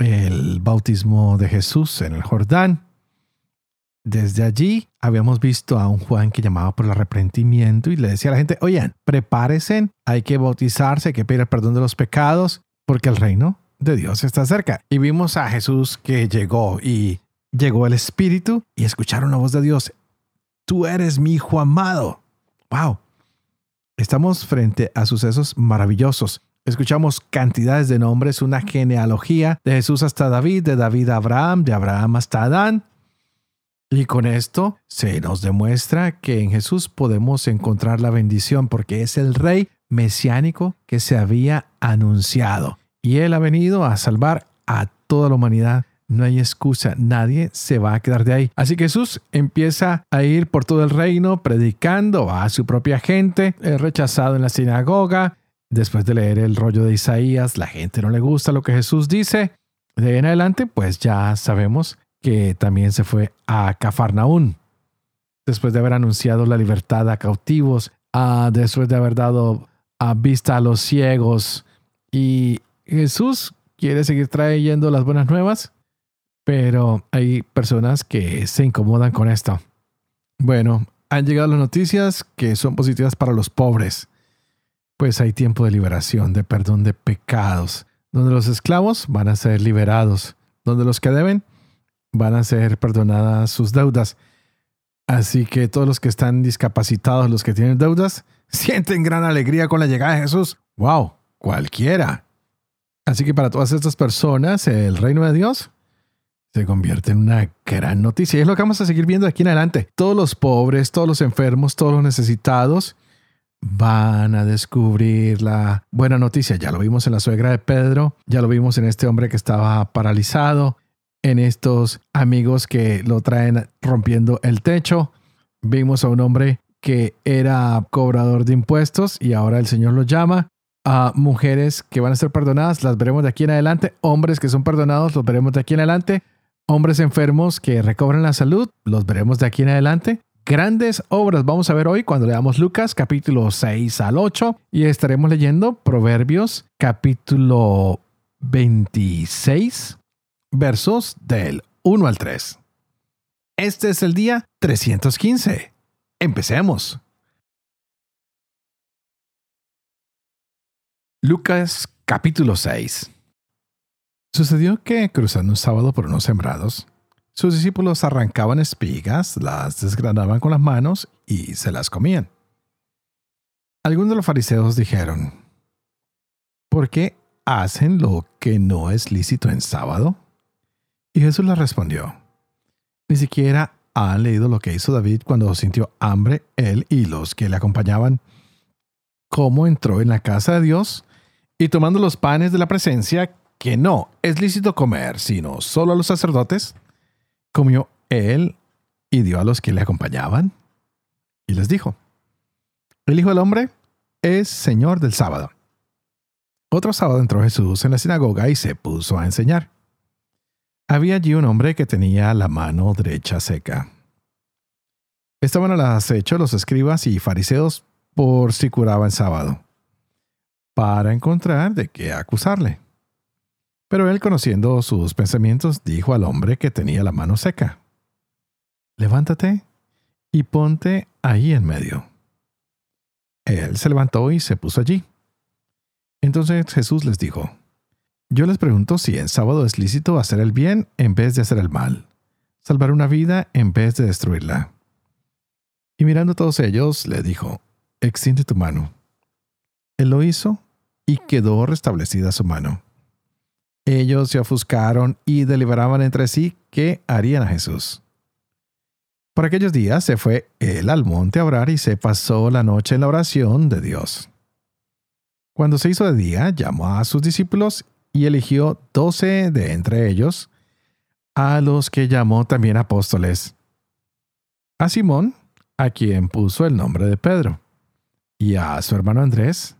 el bautismo de Jesús en el Jordán. Desde allí habíamos visto a un Juan que llamaba por el arrepentimiento y le decía a la gente, oigan, prepárense, hay que bautizarse, hay que pedir el perdón de los pecados, porque el reino de Dios está cerca. Y vimos a Jesús que llegó y llegó el Espíritu y escucharon la voz de Dios, tú eres mi hijo amado. ¡Wow! Estamos frente a sucesos maravillosos. Escuchamos cantidades de nombres, una genealogía de Jesús hasta David, de David a Abraham, de Abraham hasta Adán. Y con esto se nos demuestra que en Jesús podemos encontrar la bendición porque es el rey mesiánico que se había anunciado. Y él ha venido a salvar a toda la humanidad. No hay excusa, nadie se va a quedar de ahí. Así que Jesús empieza a ir por todo el reino predicando a su propia gente, es rechazado en la sinagoga, Después de leer el rollo de Isaías, la gente no le gusta lo que Jesús dice. De ahí en adelante, pues ya sabemos que también se fue a Cafarnaún. Después de haber anunciado la libertad a cautivos, después de haber dado a vista a los ciegos. Y Jesús quiere seguir trayendo las buenas nuevas, pero hay personas que se incomodan con esto. Bueno, han llegado las noticias que son positivas para los pobres pues hay tiempo de liberación, de perdón de pecados, donde los esclavos van a ser liberados, donde los que deben van a ser perdonadas sus deudas. Así que todos los que están discapacitados, los que tienen deudas, sienten gran alegría con la llegada de Jesús. ¡Wow! Cualquiera. Así que para todas estas personas, el reino de Dios se convierte en una gran noticia. Y es lo que vamos a seguir viendo aquí en adelante. Todos los pobres, todos los enfermos, todos los necesitados, van a descubrir la buena noticia. Ya lo vimos en la suegra de Pedro, ya lo vimos en este hombre que estaba paralizado, en estos amigos que lo traen rompiendo el techo. Vimos a un hombre que era cobrador de impuestos y ahora el Señor lo llama. A mujeres que van a ser perdonadas, las veremos de aquí en adelante. Hombres que son perdonados, los veremos de aquí en adelante. Hombres enfermos que recobran la salud, los veremos de aquí en adelante grandes obras vamos a ver hoy cuando leamos Lucas capítulo 6 al 8 y estaremos leyendo Proverbios capítulo 26 versos del 1 al 3. Este es el día 315. Empecemos. Lucas capítulo 6. Sucedió que cruzando un sábado por unos sembrados, sus discípulos arrancaban espigas, las desgranaban con las manos y se las comían. Algunos de los fariseos dijeron, ¿por qué hacen lo que no es lícito en sábado? Y Jesús les respondió, ni siquiera han leído lo que hizo David cuando sintió hambre, él y los que le acompañaban, cómo entró en la casa de Dios y tomando los panes de la presencia, que no es lícito comer, sino solo a los sacerdotes, comió él y dio a los que le acompañaban. Y les dijo, el Hijo del Hombre es Señor del sábado. Otro sábado entró Jesús en la sinagoga y se puso a enseñar. Había allí un hombre que tenía la mano derecha seca. Estaban al acecho los escribas y fariseos por si curaba el sábado, para encontrar de qué acusarle. Pero él, conociendo sus pensamientos, dijo al hombre que tenía la mano seca, Levántate y ponte ahí en medio. Él se levantó y se puso allí. Entonces Jesús les dijo, Yo les pregunto si en sábado es lícito hacer el bien en vez de hacer el mal, salvar una vida en vez de destruirla. Y mirando a todos ellos, le dijo, Extiende tu mano. Él lo hizo y quedó restablecida su mano. Ellos se ofuscaron y deliberaban entre sí qué harían a Jesús. Por aquellos días se fue él al monte a orar y se pasó la noche en la oración de Dios. Cuando se hizo de día, llamó a sus discípulos y eligió doce de entre ellos, a los que llamó también apóstoles. A Simón, a quien puso el nombre de Pedro, y a su hermano Andrés,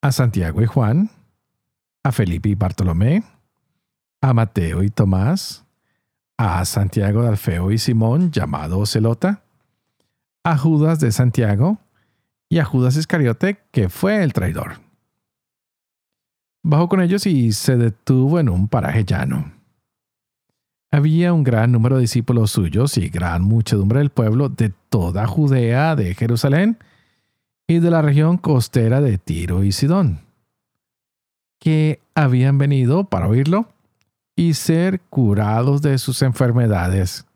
a Santiago y Juan, a Felipe y Bartolomé, a Mateo y Tomás, a Santiago de Alfeo y Simón, llamado Celota, a Judas de Santiago y a Judas Iscariote, que fue el traidor. Bajó con ellos y se detuvo en un paraje llano. Había un gran número de discípulos suyos y gran muchedumbre del pueblo de toda Judea, de Jerusalén y de la región costera de Tiro y Sidón, que habían venido para oírlo y ser curados de sus enfermedades.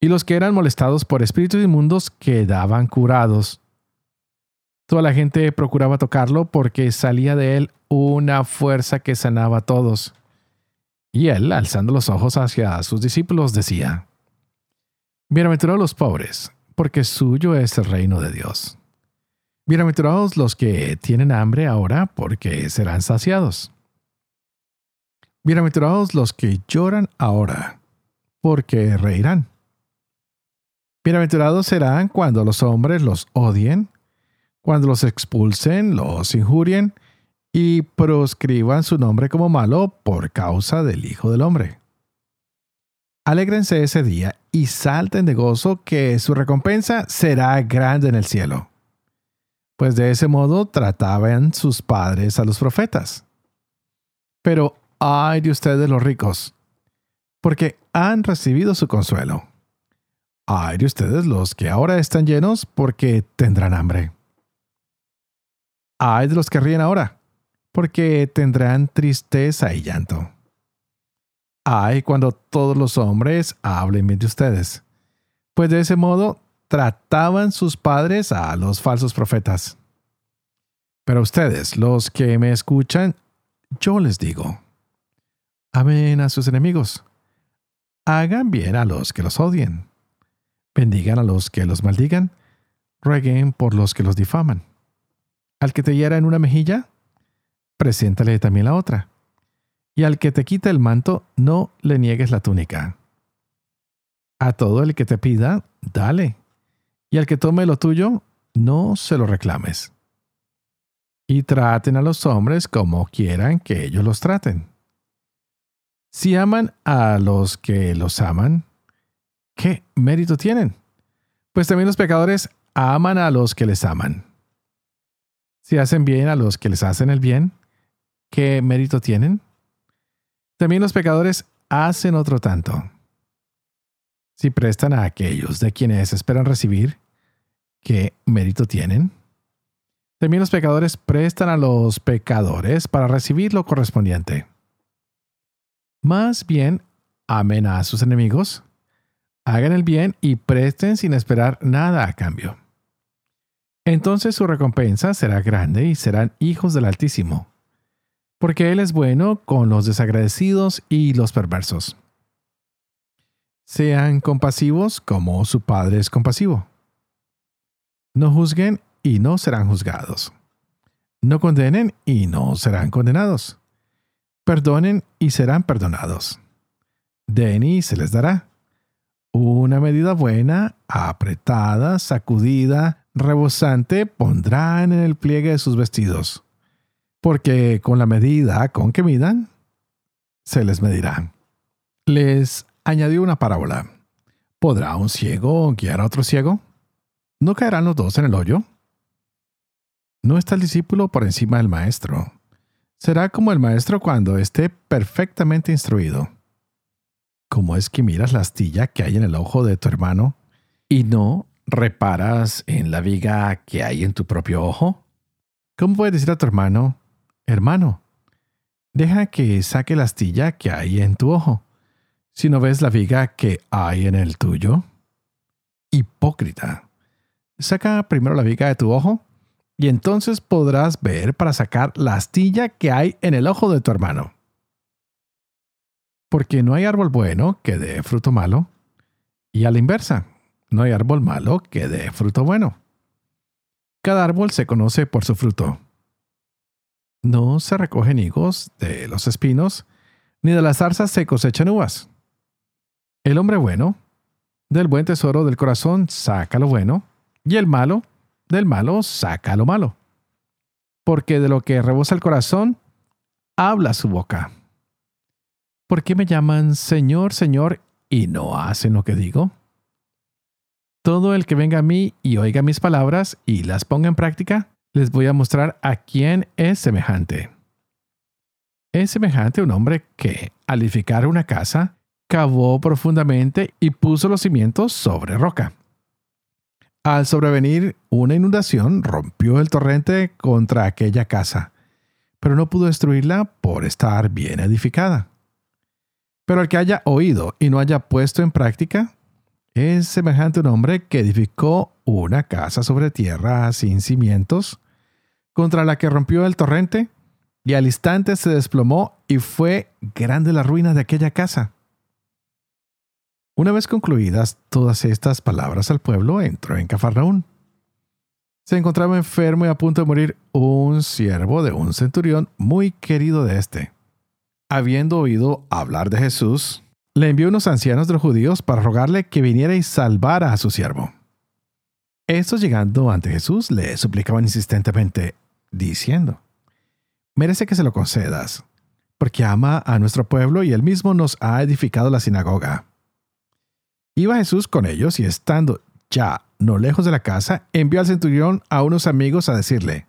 Y los que eran molestados por espíritus inmundos quedaban curados. Toda la gente procuraba tocarlo porque salía de él una fuerza que sanaba a todos. Y él, alzando los ojos hacia sus discípulos, decía, Bienaventurados los pobres, porque suyo es el reino de Dios. Bienaventurados los que tienen hambre ahora, porque serán saciados. Bienaventurados los que lloran ahora, porque reirán. Bienaventurados serán cuando los hombres los odien, cuando los expulsen, los injurien y proscriban su nombre como malo por causa del Hijo del Hombre. Alégrense ese día y salten de gozo que su recompensa será grande en el cielo. Pues de ese modo trataban sus padres a los profetas. Pero ay de ustedes los ricos, porque han recibido su consuelo. Ay de ustedes los que ahora están llenos, porque tendrán hambre. Ay de los que ríen ahora, porque tendrán tristeza y llanto. Ay, cuando todos los hombres hablen bien de ustedes, pues de ese modo trataban sus padres a los falsos profetas. Pero ustedes, los que me escuchan, yo les digo, amen a sus enemigos, hagan bien a los que los odien, bendigan a los que los maldigan, rueguen por los que los difaman. Al que te hiera en una mejilla, preséntale también la otra. Y al que te quita el manto, no le niegues la túnica. A todo el que te pida, dale. Y al que tome lo tuyo, no se lo reclames. Y traten a los hombres como quieran que ellos los traten. Si aman a los que los aman, ¿qué mérito tienen? Pues también los pecadores aman a los que les aman. Si hacen bien a los que les hacen el bien, ¿qué mérito tienen? También los pecadores hacen otro tanto. Si prestan a aquellos de quienes esperan recibir, ¿qué mérito tienen? También los pecadores prestan a los pecadores para recibir lo correspondiente. Más bien, amen a sus enemigos, hagan el bien y presten sin esperar nada a cambio. Entonces su recompensa será grande y serán hijos del Altísimo porque Él es bueno con los desagradecidos y los perversos. Sean compasivos como su Padre es compasivo. No juzguen y no serán juzgados. No condenen y no serán condenados. Perdonen y serán perdonados. Den y se les dará. Una medida buena, apretada, sacudida, rebosante, pondrán en el pliegue de sus vestidos porque con la medida con que midan, se les medirá. Les añadió una parábola. ¿Podrá un ciego guiar a otro ciego? ¿No caerán los dos en el hoyo? No está el discípulo por encima del maestro. Será como el maestro cuando esté perfectamente instruido. ¿Cómo es que miras la astilla que hay en el ojo de tu hermano y no reparas en la viga que hay en tu propio ojo? ¿Cómo puedes decir a tu hermano, Hermano, deja que saque la astilla que hay en tu ojo, si no ves la viga que hay en el tuyo. Hipócrita. Saca primero la viga de tu ojo y entonces podrás ver para sacar la astilla que hay en el ojo de tu hermano. Porque no hay árbol bueno que dé fruto malo, y a la inversa, no hay árbol malo que dé fruto bueno. Cada árbol se conoce por su fruto. no se recogen higos de los espinos, ni de las zarzas se cosechan uvas. El hombre bueno, del buen tesoro del corazón saca lo bueno, y el malo, del malo saca lo malo. Porque de lo que rebosa el corazón, habla su boca. ¿Por qué me llaman Señor, Señor y no hacen lo que digo? Todo el que venga a mí y oiga mis palabras y las ponga en práctica, les voy a mostrar a quién es semejante. Es semejante un hombre que, al edificar una casa, cavó profundamente y puso los cimientos sobre roca. Al sobrevenir una inundación, rompió el torrente contra aquella casa, pero no pudo destruirla por estar bien edificada. Pero el que haya oído y no haya puesto en práctica, es semejante un hombre que edificó una casa sobre tierra sin cimientos, contra la que rompió el torrente, y al instante se desplomó y fue grande la ruina de aquella casa. Una vez concluidas todas estas palabras al pueblo, entró en Cafarnaún. Se encontraba enfermo y a punto de morir un siervo de un centurión muy querido de éste. Habiendo oído hablar de Jesús, le envió unos ancianos de los judíos para rogarle que viniera y salvara a su siervo. Estos llegando ante Jesús le suplicaban insistentemente, diciendo, merece que se lo concedas, porque ama a nuestro pueblo y él mismo nos ha edificado la sinagoga. Iba Jesús con ellos y estando ya no lejos de la casa, envió al centurión a unos amigos a decirle,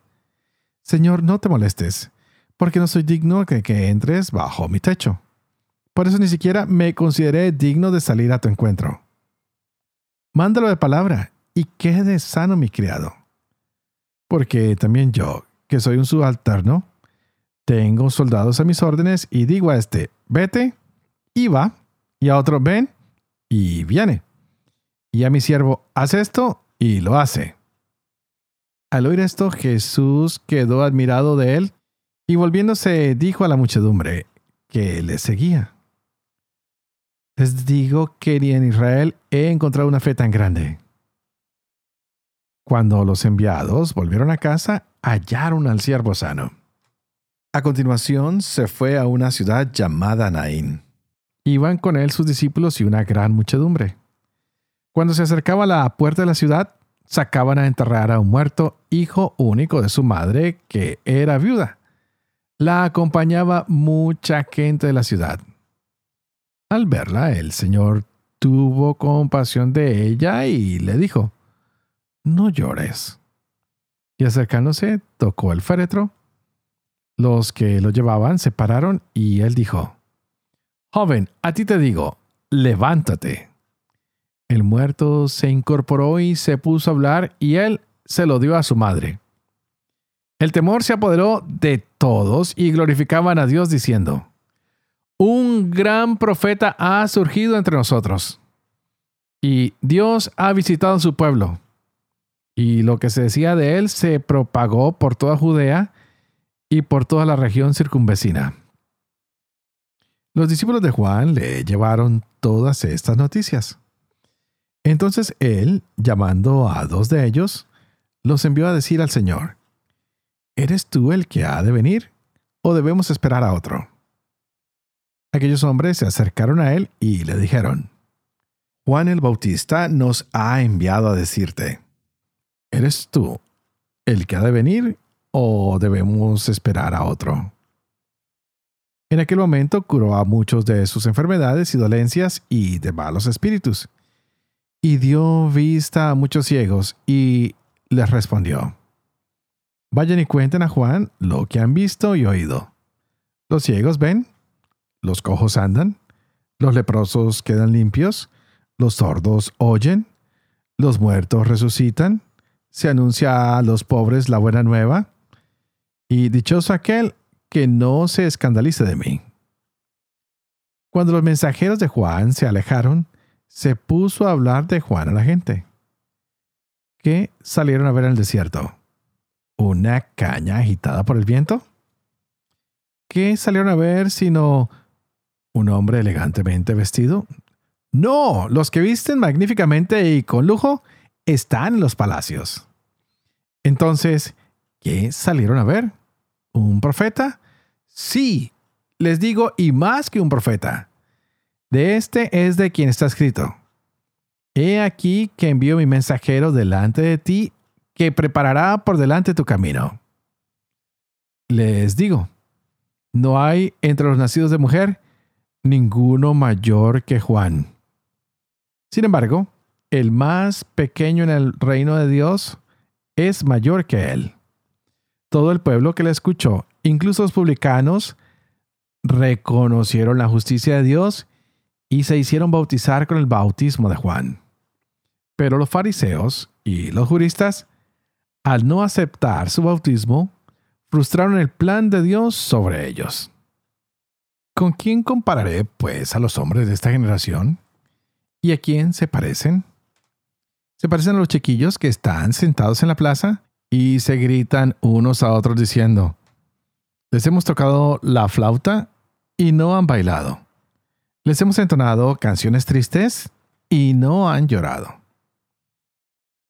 Señor, no te molestes, porque no soy digno de que entres bajo mi techo. Por eso ni siquiera me consideré digno de salir a tu encuentro. Mándalo de palabra y quede sano mi criado. Porque también yo, que soy un subalterno, tengo soldados a mis órdenes y digo a este, vete, y va, y a otro, ven, y viene. Y a mi siervo, haz esto, y lo hace. Al oír esto, Jesús quedó admirado de él, y volviéndose dijo a la muchedumbre que le seguía. Les digo que ni en Israel he encontrado una fe tan grande. Cuando los enviados volvieron a casa, hallaron al siervo sano. A continuación se fue a una ciudad llamada Naín. Iban con él sus discípulos y una gran muchedumbre. Cuando se acercaba a la puerta de la ciudad, sacaban a enterrar a un muerto, hijo único de su madre, que era viuda. La acompañaba mucha gente de la ciudad. Al verla, el Señor tuvo compasión de ella y le dijo, No llores. Y acercándose, tocó el féretro. Los que lo llevaban se pararon y él dijo, Joven, a ti te digo, levántate. El muerto se incorporó y se puso a hablar y él se lo dio a su madre. El temor se apoderó de todos y glorificaban a Dios diciendo, un gran profeta ha surgido entre nosotros. Y Dios ha visitado su pueblo. Y lo que se decía de él se propagó por toda Judea y por toda la región circunvecina. Los discípulos de Juan le llevaron todas estas noticias. Entonces él, llamando a dos de ellos, los envió a decir al Señor, ¿Eres tú el que ha de venir o debemos esperar a otro? Aquellos hombres se acercaron a él y le dijeron, Juan el Bautista nos ha enviado a decirte, ¿eres tú el que ha de venir o debemos esperar a otro? En aquel momento curó a muchos de sus enfermedades y dolencias y de malos espíritus, y dio vista a muchos ciegos y les respondió, Vayan y cuenten a Juan lo que han visto y oído. Los ciegos ven, los cojos andan, los leprosos quedan limpios, los sordos oyen, los muertos resucitan, se anuncia a los pobres la buena nueva, y dichoso aquel que no se escandalice de mí. Cuando los mensajeros de Juan se alejaron, se puso a hablar de Juan a la gente. ¿Qué salieron a ver en el desierto? ¿Una caña agitada por el viento? ¿Qué salieron a ver sino ¿Un hombre elegantemente vestido? No, los que visten magníficamente y con lujo están en los palacios. Entonces, ¿qué salieron a ver? ¿Un profeta? Sí, les digo, y más que un profeta. De este es de quien está escrito. He aquí que envío mi mensajero delante de ti, que preparará por delante tu camino. Les digo, no hay entre los nacidos de mujer ninguno mayor que Juan. Sin embargo, el más pequeño en el reino de Dios es mayor que él. Todo el pueblo que le escuchó, incluso los publicanos, reconocieron la justicia de Dios y se hicieron bautizar con el bautismo de Juan. Pero los fariseos y los juristas, al no aceptar su bautismo, frustraron el plan de Dios sobre ellos. ¿Con quién compararé, pues, a los hombres de esta generación? ¿Y a quién se parecen? Se parecen a los chiquillos que están sentados en la plaza y se gritan unos a otros diciendo, les hemos tocado la flauta y no han bailado. Les hemos entonado canciones tristes y no han llorado.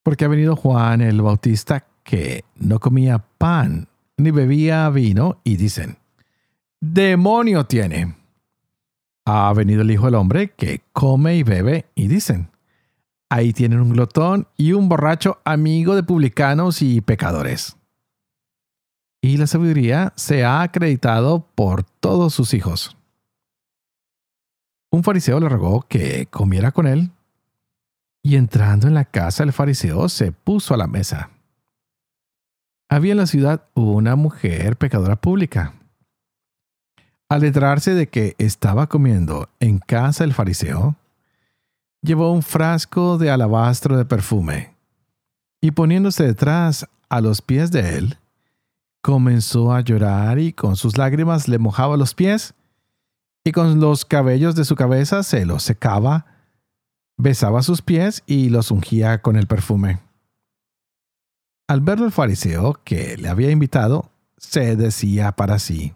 Porque ha venido Juan el Bautista que no comía pan ni bebía vino y dicen, demonio tiene. Ha venido el Hijo del Hombre que come y bebe y dicen, ahí tienen un glotón y un borracho amigo de publicanos y pecadores. Y la sabiduría se ha acreditado por todos sus hijos. Un fariseo le rogó que comiera con él, y entrando en la casa el fariseo se puso a la mesa. Había en la ciudad una mujer pecadora pública. Al enterarse de que estaba comiendo en casa el fariseo, llevó un frasco de alabastro de perfume y poniéndose detrás a los pies de él, comenzó a llorar y con sus lágrimas le mojaba los pies y con los cabellos de su cabeza se los secaba, besaba sus pies y los ungía con el perfume. Al verlo el fariseo que le había invitado, se decía para sí,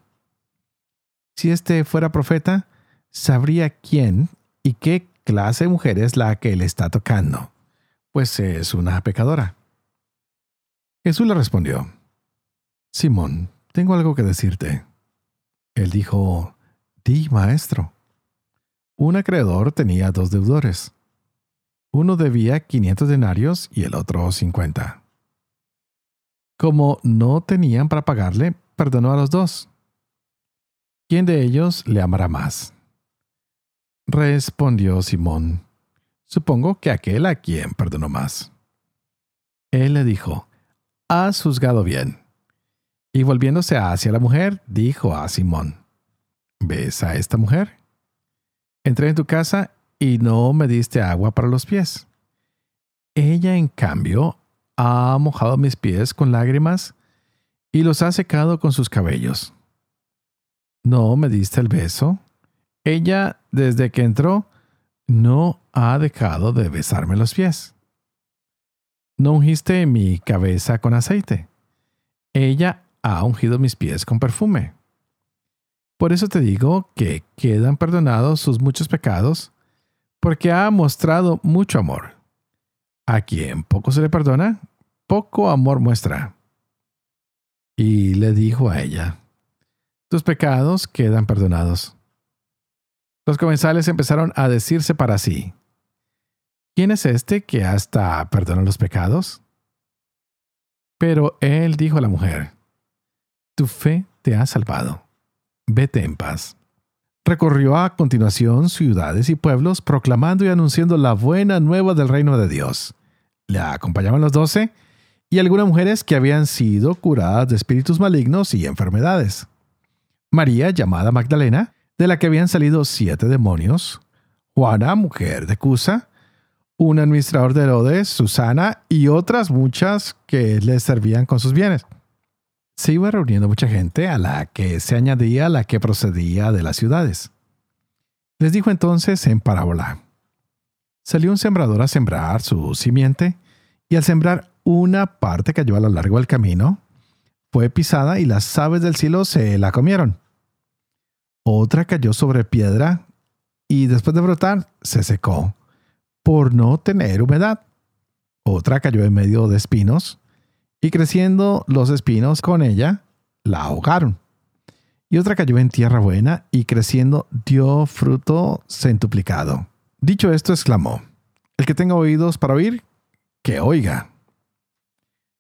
si éste fuera profeta, sabría quién y qué clase de mujer es la que le está tocando, pues es una pecadora. Jesús le respondió, Simón, tengo algo que decirte. Él dijo, Di, maestro. Un acreedor tenía dos deudores. Uno debía 500 denarios y el otro 50. Como no tenían para pagarle, perdonó a los dos. ¿Quién de ellos le amará más? Respondió Simón, supongo que aquel a quien perdonó más. Él le dijo, has juzgado bien. Y volviéndose hacia la mujer, dijo a Simón, ¿ves a esta mujer? Entré en tu casa y no me diste agua para los pies. Ella, en cambio, ha mojado mis pies con lágrimas y los ha secado con sus cabellos. ¿No me diste el beso? Ella, desde que entró, no ha dejado de besarme los pies. ¿No ungiste mi cabeza con aceite? Ella ha ungido mis pies con perfume. Por eso te digo que quedan perdonados sus muchos pecados, porque ha mostrado mucho amor. A quien poco se le perdona, poco amor muestra. Y le dijo a ella, tus pecados quedan perdonados. Los comensales empezaron a decirse para sí, ¿quién es este que hasta perdona los pecados? Pero él dijo a la mujer, tu fe te ha salvado, vete en paz. Recorrió a continuación ciudades y pueblos proclamando y anunciando la buena nueva del reino de Dios. Le acompañaban los doce y algunas mujeres que habían sido curadas de espíritus malignos y enfermedades. María, llamada Magdalena, de la que habían salido siete demonios, Juana, mujer de Cusa, un administrador de Herodes, Susana y otras muchas que le servían con sus bienes. Se iba reuniendo mucha gente a la que se añadía la que procedía de las ciudades. Les dijo entonces en parábola, salió un sembrador a sembrar su simiente, y al sembrar una parte cayó a lo largo del camino, fue pisada y las aves del cielo se la comieron. Otra cayó sobre piedra y después de brotar se secó por no tener humedad. Otra cayó en medio de espinos y creciendo los espinos con ella, la ahogaron. Y otra cayó en tierra buena y creciendo dio fruto centuplicado. Dicho esto, exclamó, El que tenga oídos para oír, que oiga.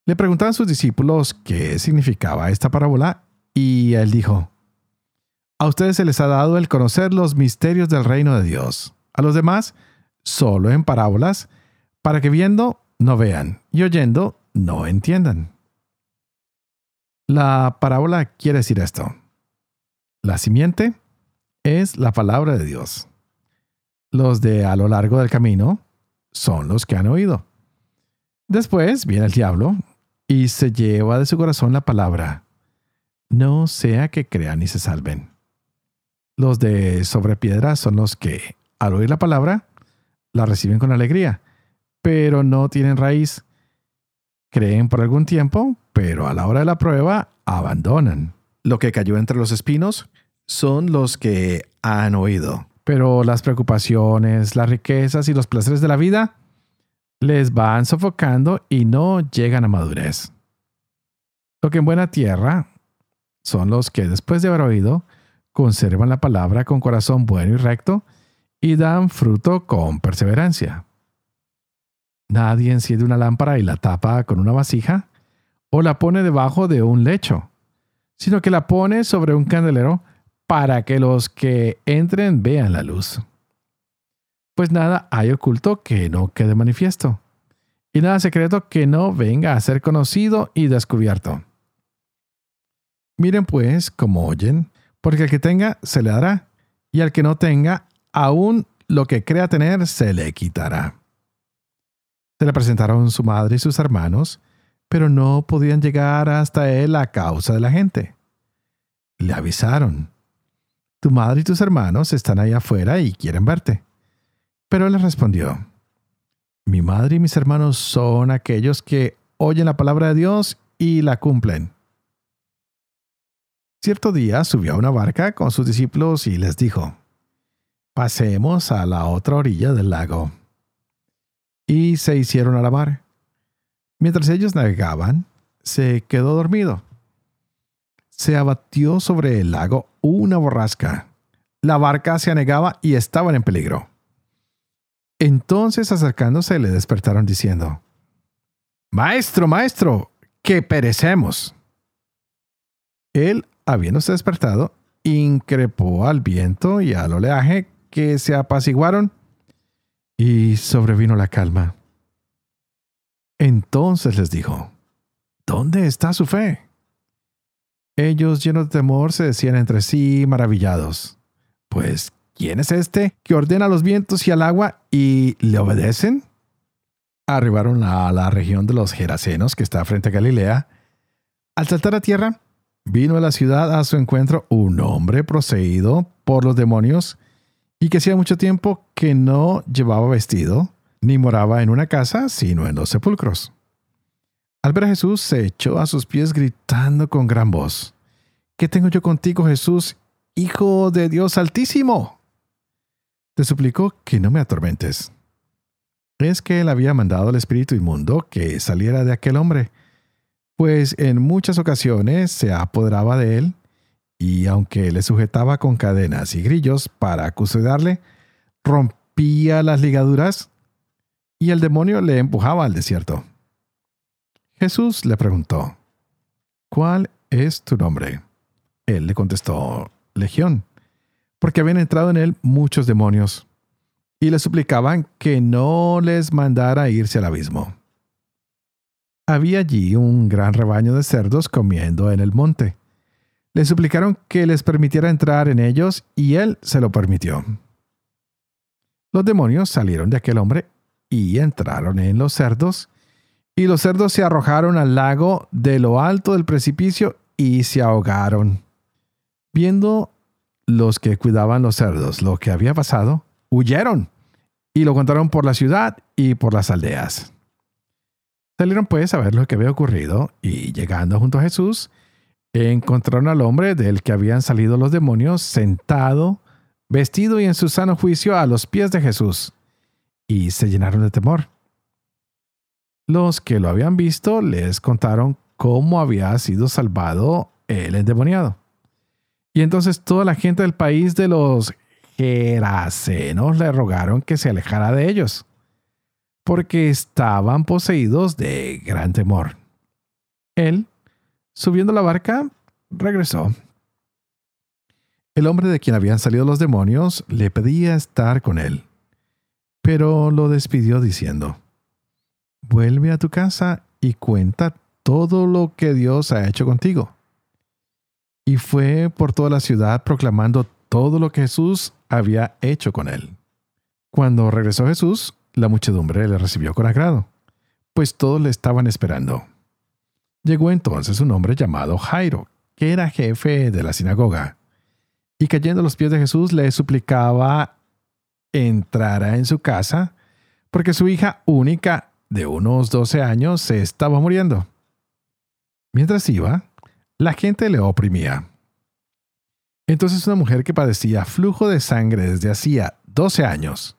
Le preguntaban sus discípulos qué significaba esta parábola y él dijo, A ustedes se les ha dado el conocer los misterios del reino de Dios. A los demás, solo en parábolas, para que viendo no vean y oyendo no entiendan. La parábola quiere decir esto. La simiente es la palabra de Dios. Los de a lo largo del camino son los que han oído. Después viene el diablo y se lleva de su corazón la palabra. No sea que crean y se salven. Los de sobre piedra son los que, al oír la palabra, la reciben con alegría, pero no tienen raíz. Creen por algún tiempo, pero a la hora de la prueba abandonan. Lo que cayó entre los espinos son los que han oído, pero las preocupaciones, las riquezas y los placeres de la vida les van sofocando y no llegan a madurez. Lo que en buena tierra son los que después de haber oído conservan la palabra con corazón bueno y recto y dan fruto con perseverancia. Nadie enciende una lámpara y la tapa con una vasija o la pone debajo de un lecho, sino que la pone sobre un candelero para que los que entren vean la luz. Pues nada hay oculto que no quede manifiesto, y nada secreto que no venga a ser conocido y descubierto. Miren pues cómo oyen, porque al que tenga se le dará, y al que no tenga, aún lo que crea tener se le quitará. Se le presentaron su madre y sus hermanos, pero no podían llegar hasta él a causa de la gente. Le avisaron, tu madre y tus hermanos están ahí afuera y quieren verte. Pero él respondió, mi madre y mis hermanos son aquellos que oyen la palabra de Dios y la cumplen. Cierto día subió a una barca con sus discípulos y les dijo, pasemos a la otra orilla del lago. Y se hicieron a la mar. Mientras ellos navegaban, se quedó dormido. Se abatió sobre el lago una borrasca. La barca se anegaba y estaban en peligro. Entonces acercándose le despertaron diciendo, Maestro, maestro, que perecemos. Él, habiéndose despertado, increpó al viento y al oleaje que se apaciguaron y sobrevino la calma. Entonces les dijo, ¿dónde está su fe? Ellos, llenos de temor, se decían entre sí maravillados, pues, ¿quién es este que ordena los vientos y al agua y le obedecen? Arribaron a la región de los Gerasenos, que está frente a Galilea. Al saltar a tierra, vino a la ciudad a su encuentro un hombre poseído por los demonios y que hacía mucho tiempo que no llevaba vestido, ni moraba en una casa, sino en los sepulcros. Al ver a Jesús, se echó a sus pies gritando con gran voz, ¿Qué tengo yo contigo, Jesús, Hijo de Dios Altísimo? Te suplico que no me atormentes. Es que él había mandado al espíritu inmundo que saliera de aquel hombre, pues en muchas ocasiones se apoderaba de él y aunque le sujetaba con cadenas y grillos para custodiarle, rompía las ligaduras y el demonio le empujaba al desierto. Jesús le preguntó, ¿Cuál es tu nombre? Él le contestó, Legión, porque habían entrado en él muchos demonios, y le suplicaban que no les mandara irse al abismo. Había allí un gran rebaño de cerdos comiendo en el monte le suplicaron que les permitiera entrar en ellos y él se lo permitió. Los demonios salieron de aquel hombre y entraron en los cerdos, y los cerdos se arrojaron al lago de lo alto del precipicio y se ahogaron. Viendo los que cuidaban los cerdos lo que había pasado, huyeron y lo contaron por la ciudad y por las aldeas. Salieron pues a ver lo que había ocurrido y llegando junto a Jesús, encontraron al hombre del que habían salido los demonios sentado, vestido y en su sano juicio a los pies de Jesús, y se llenaron de temor. Los que lo habían visto les contaron cómo había sido salvado el endemoniado. Y entonces toda la gente del país de los Gerasenos le rogaron que se alejara de ellos, porque estaban poseídos de gran temor. Él, subiendo la barca, regresó. El hombre de quien habían salido los demonios le pedía estar con él, pero lo despidió diciendo, Vuelve a tu casa y cuenta todo lo que Dios ha hecho contigo. Y fue por toda la ciudad proclamando todo lo que Jesús había hecho con él. Cuando regresó Jesús, la muchedumbre le recibió con agrado, pues todos le estaban esperando. Llegó entonces un hombre llamado Jairo, que era jefe de la sinagoga, y cayendo a los pies de Jesús le suplicaba entrara en su casa, porque su hija única de unos 12 años se estaba muriendo. Mientras iba, la gente le oprimía. Entonces una mujer que padecía flujo de sangre desde hacía 12 años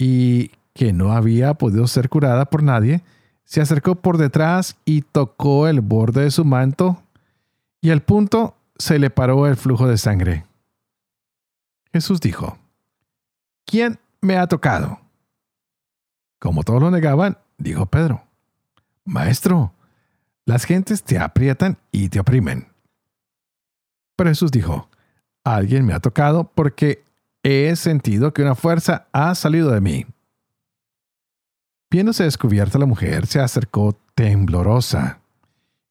y que no había podido ser curada por nadie, se acercó por detrás y tocó el borde de su manto y al punto se le paró el flujo de sangre. Jesús dijo, ¿quién me ha tocado? Como todos lo negaban, dijo Pedro, Maestro, las gentes te aprietan y te oprimen. Pero Jesús dijo, alguien me ha tocado porque he sentido que una fuerza ha salido de mí. Viéndose descubierta la mujer, se acercó temblorosa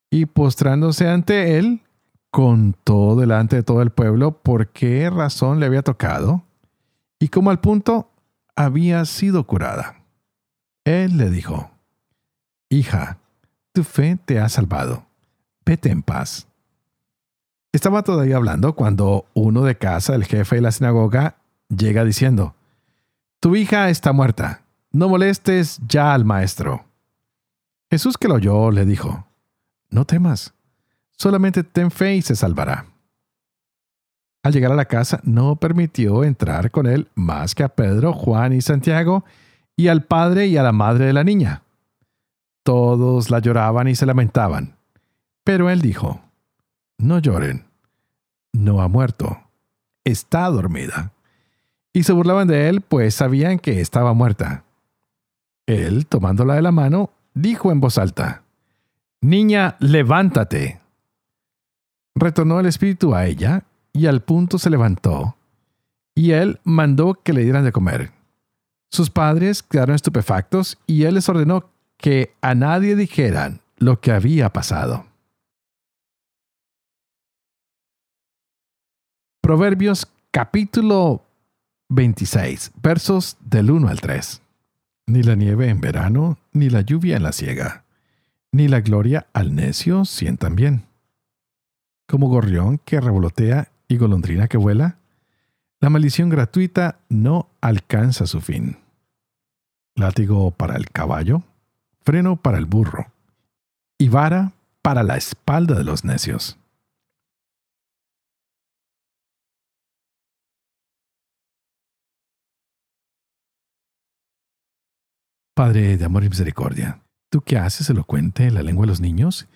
y postrándose ante él, contó delante de todo el pueblo por qué razón le había tocado y cómo al punto había sido curada. Él le dijo, Hija, tu fe te ha salvado. Vete en paz. Estaba todavía hablando cuando uno de casa, el jefe de la sinagoga, llega diciendo, Tu hija está muerta. No molestes ya al maestro. Jesús que lo oyó le dijo, No temas, solamente ten fe y se salvará. Al llegar a la casa no permitió entrar con él más que a Pedro, Juan y Santiago, y al padre y a la madre de la niña. Todos la lloraban y se lamentaban. Pero él dijo, No lloren, no ha muerto, está dormida. Y se burlaban de él, pues sabían que estaba muerta. Él, tomándola de la mano, dijo en voz alta, Niña, levántate. Retornó el espíritu a ella, y al punto se levantó, y él mandó que le dieran de comer. Sus padres quedaron estupefactos y él les ordenó que a nadie dijeran lo que había pasado. Proverbios capítulo 26, versos del 1 al 3. Ni la nieve en verano, ni la lluvia en la siega, ni la gloria al necio sientan bien. Como gorrión que revolotea y golondrina que vuela, la maldición gratuita no alcanza su fin látigo para el caballo, freno para el burro y vara para la espalda de los necios. Padre de amor y misericordia, tú que haces elocuente la lengua de los niños,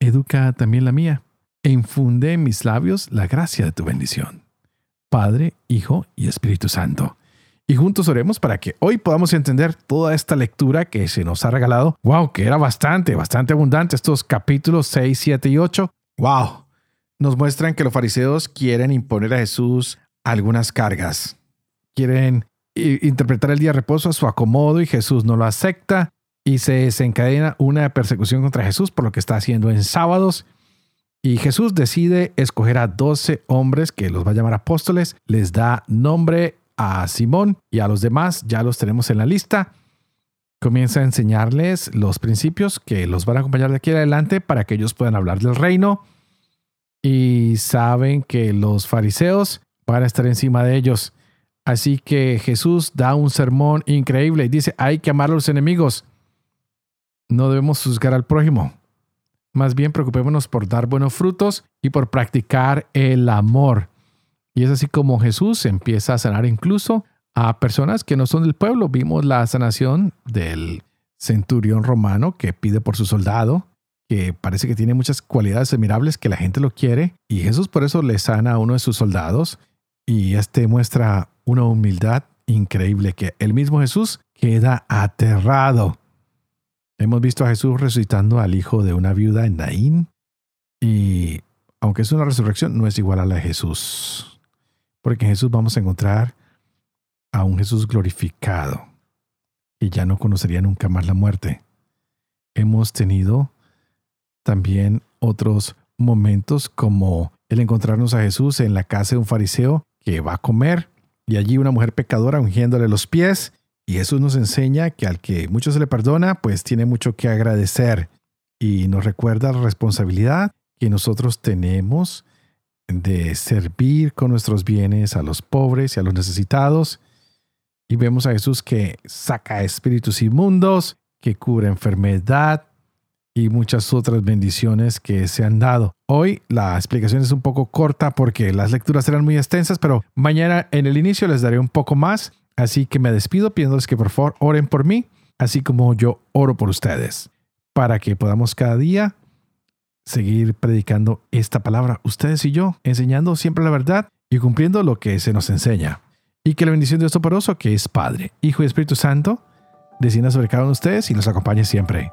educa también la mía e infunde en mis labios la gracia de tu bendición. Padre, Hijo y Espíritu Santo y juntos oremos para que hoy podamos entender toda esta lectura que se nos ha regalado. ¡Wow! Que era bastante, bastante abundante estos capítulos 6, 7 y 8. ¡Wow! Nos muestran que los fariseos quieren imponer a Jesús algunas cargas. Quieren interpretar el día de reposo a su acomodo y Jesús no lo acepta y se desencadena una persecución contra Jesús por lo que está haciendo en sábados. Y Jesús decide escoger a 12 hombres que los va a llamar apóstoles, les da nombre a Simón y a los demás, ya los tenemos en la lista. Comienza a enseñarles los principios que los van a acompañar de aquí adelante para que ellos puedan hablar del reino. Y saben que los fariseos van a estar encima de ellos. Así que Jesús da un sermón increíble y dice, hay que amar a los enemigos. No debemos juzgar al prójimo. Más bien preocupémonos por dar buenos frutos y por practicar el amor. Y es así como Jesús empieza a sanar incluso a personas que no son del pueblo. Vimos la sanación del centurión romano que pide por su soldado que parece que tiene muchas cualidades admirables que la gente lo quiere y Jesús por eso le sana a uno de sus soldados y este muestra una humildad increíble que el mismo Jesús queda aterrado. Hemos visto a Jesús resucitando al hijo de una viuda en Naín y aunque es una resurrección no es igual a la de Jesús. Porque en Jesús vamos a encontrar a un Jesús glorificado y ya no conocería nunca más la muerte. Hemos tenido también otros momentos como el encontrarnos a Jesús en la casa de un fariseo que va a comer y allí una mujer pecadora ungiéndole los pies y Jesús nos enseña que al que mucho se le perdona, pues tiene mucho que agradecer y nos recuerda la responsabilidad que nosotros tenemos de servir con nuestros bienes a los pobres y a los necesitados. Y vemos a Jesús que saca espíritus inmundos, que cura enfermedad, y muchas otras bendiciones que se han dado. Hoy la explicación es un poco corta porque las lecturas eran muy extensas, pero mañana en el inicio les daré un poco más. Así que me despido pidiéndoles que por favor oren por mí, así como yo oro por ustedes, para que podamos cada día seguir predicando esta palabra, ustedes y yo, enseñando siempre la verdad y cumpliendo lo que se nos enseña. Y que la bendición de Dios Toporoso, que es Padre, Hijo y Espíritu Santo, descienda sobre cada uno de ustedes y los acompañe siempre.